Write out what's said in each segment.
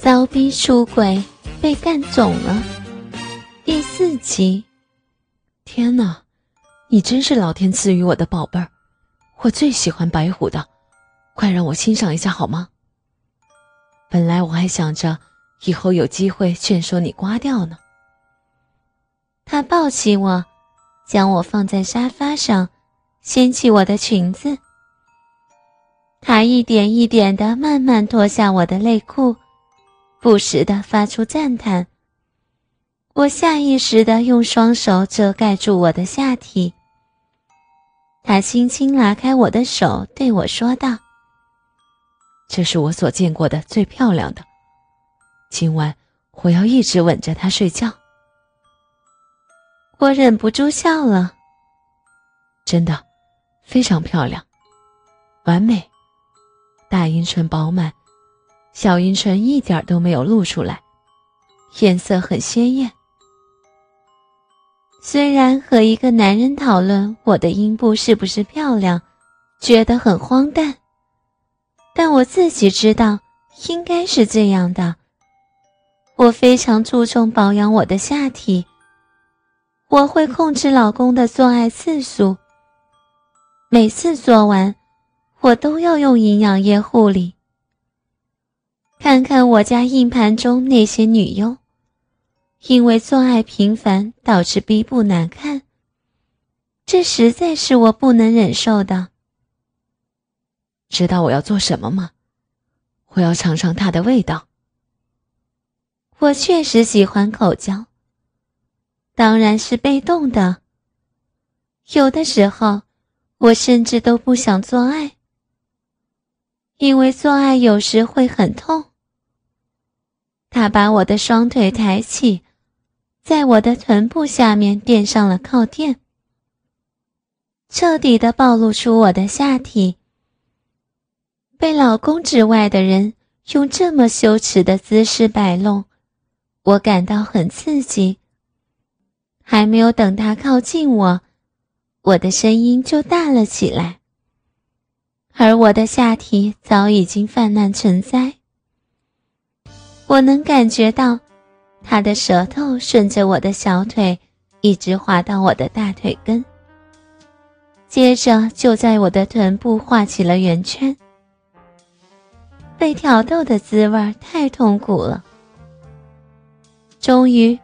骚逼出轨被干肿了，第四集。天哪，你真是老天赐予我的宝贝儿，我最喜欢白虎的，快让我欣赏一下好吗？本来我还想着以后有机会劝说你刮掉呢。他抱起我，将我放在沙发上，掀起我的裙子。他一点一点的慢慢脱下我的内裤。不时的发出赞叹。我下意识的用双手遮盖住我的下体。他轻轻拉开我的手，对我说道：“这是我所见过的最漂亮的。今晚我要一直吻着她睡觉。”我忍不住笑了。真的，非常漂亮，完美，大阴唇饱满。小阴唇一点都没有露出来，颜色很鲜艳。虽然和一个男人讨论我的阴部是不是漂亮，觉得很荒诞，但我自己知道应该是这样的。我非常注重保养我的下体，我会控制老公的做爱次数，每次做完，我都要用营养液护理。看看我家硬盘中那些女佣，因为做爱频繁导致逼部难看，这实在是我不能忍受的。知道我要做什么吗？我要尝尝它的味道。我确实喜欢口交，当然是被动的。有的时候，我甚至都不想做爱，因为做爱有时会很痛。他把我的双腿抬起，在我的臀部下面垫上了靠垫，彻底的暴露出我的下体。被老公之外的人用这么羞耻的姿势摆弄，我感到很刺激。还没有等他靠近我，我的声音就大了起来，而我的下体早已经泛滥成灾。我能感觉到，他的舌头顺着我的小腿，一直滑到我的大腿根，接着就在我的臀部画起了圆圈。被挑逗的滋味太痛苦了。终于，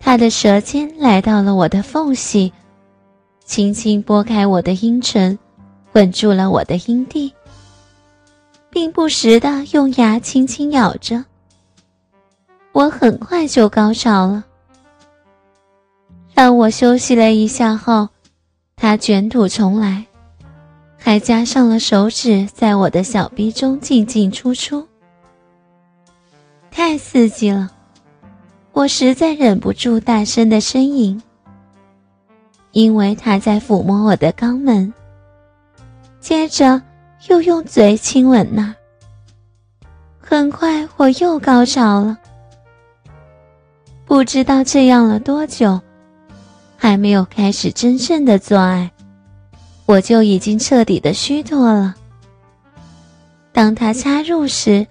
他的舌尖来到了我的缝隙，轻轻拨开我的阴唇，吻住了我的阴蒂，并不时的用牙轻轻咬着。我很快就高潮了。让我休息了一下后，他卷土重来，还加上了手指在我的小臂中进进出出，太刺激了，我实在忍不住大声的呻吟。因为他在抚摸我的肛门，接着又用嘴亲吻那儿。很快我又高潮了。不知道这样了多久，还没有开始真正的做爱，我就已经彻底的虚脱了。当他插入时，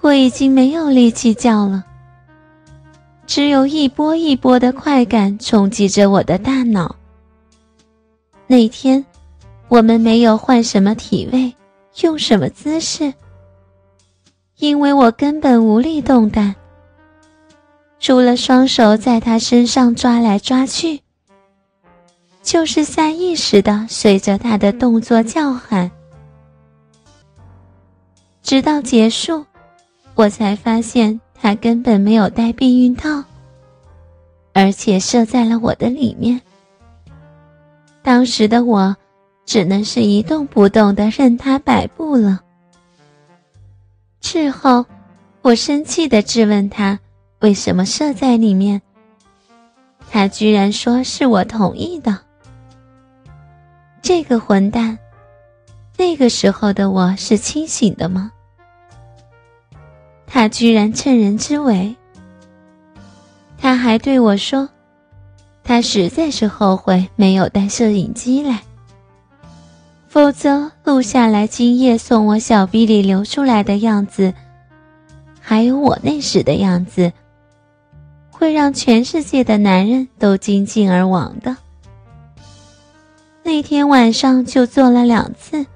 我已经没有力气叫了，只有一波一波的快感冲击着我的大脑。那天，我们没有换什么体位，用什么姿势，因为我根本无力动弹。除了双手在他身上抓来抓去，就是下意识的随着他的动作叫喊，直到结束，我才发现他根本没有戴避孕套，而且射在了我的里面。当时的我只能是一动不动的任他摆布了。事后，我生气的质问他。为什么射在里面？他居然说是我同意的。这个混蛋！那个时候的我是清醒的吗？他居然趁人之危。他还对我说，他实在是后悔没有带摄影机来，否则录下来今夜送我小臂里流出来的样子。还有我那时的样子，会让全世界的男人都精尽而亡的。那天晚上就做了两次，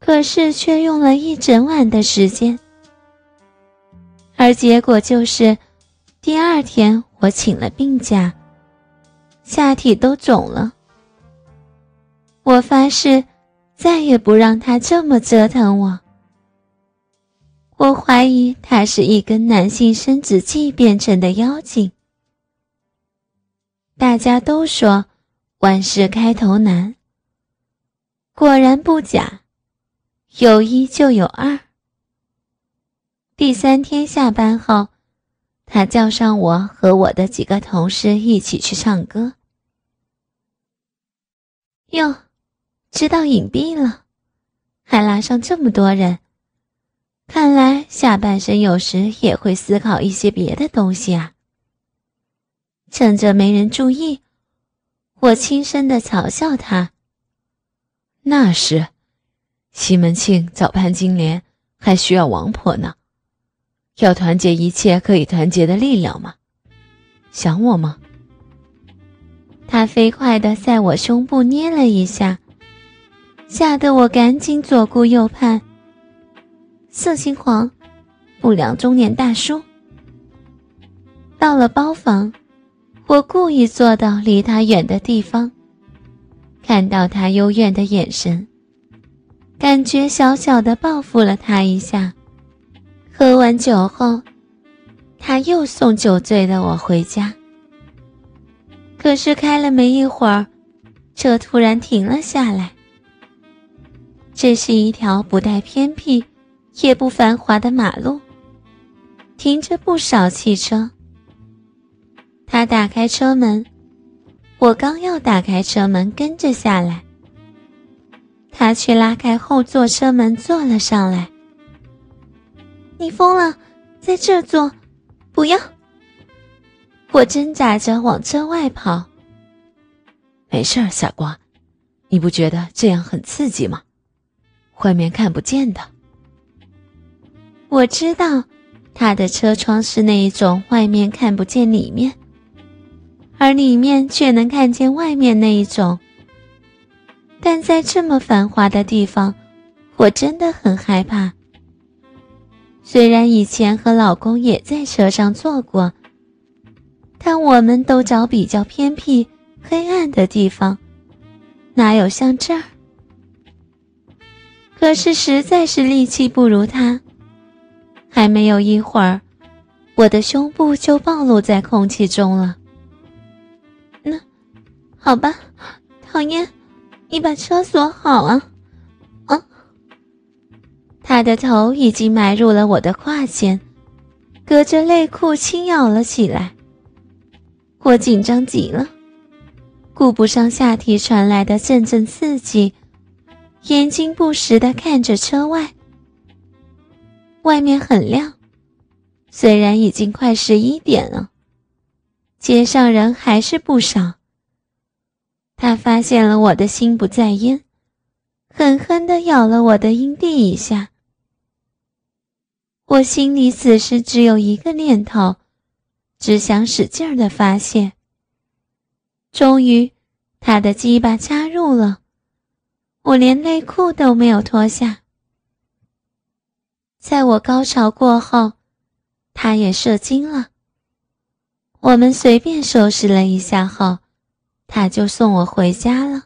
可是却用了一整晚的时间，而结果就是第二天我请了病假，下体都肿了。我发誓再也不让他这么折腾我。我怀疑他是一根男性生殖器变成的妖精。大家都说。万事开头难，果然不假，有一就有二。第三天下班后，他叫上我和我的几个同事一起去唱歌。哟，知道隐蔽了，还拉上这么多人，看来下半身有时也会思考一些别的东西啊。趁着没人注意。我轻声的嘲笑他。那是，西门庆早攀金莲，还需要王婆呢。要团结一切可以团结的力量吗？想我吗？他飞快的在我胸部捏了一下，吓得我赶紧左顾右盼。色心黄，不良中年大叔。到了包房。我故意坐到离他远的地方，看到他幽怨的眼神，感觉小小的报复了他一下。喝完酒后，他又送酒醉的我回家。可是开了没一会儿，车突然停了下来。这是一条不带偏僻，也不繁华的马路，停着不少汽车。他打开车门，我刚要打开车门跟着下来，他却拉开后座车门坐了上来。你疯了，在这坐，不要！我挣扎着往车外跑。没事，傻瓜，你不觉得这样很刺激吗？外面看不见的。我知道，他的车窗是那一种外面看不见里面。而里面却能看见外面那一种，但在这么繁华的地方，我真的很害怕。虽然以前和老公也在车上坐过，但我们都找比较偏僻、黑暗的地方，哪有像这儿？可是实在是力气不如他，还没有一会儿，我的胸部就暴露在空气中了。那好吧，讨厌，你把车锁好啊！啊！他的头已经埋入了我的胯间，隔着内裤轻咬了起来。我紧张极了，顾不上下体传来的阵阵刺激，眼睛不时的看着车外。外面很亮，虽然已经快十一点了，街上人还是不少。他发现了我的心不在焉，狠狠地咬了我的阴蒂一下。我心里此时只有一个念头，只想使劲儿的发泄。终于，他的鸡巴插入了，我连内裤都没有脱下。在我高潮过后，他也射精了。我们随便收拾了一下后。他就送我回家了。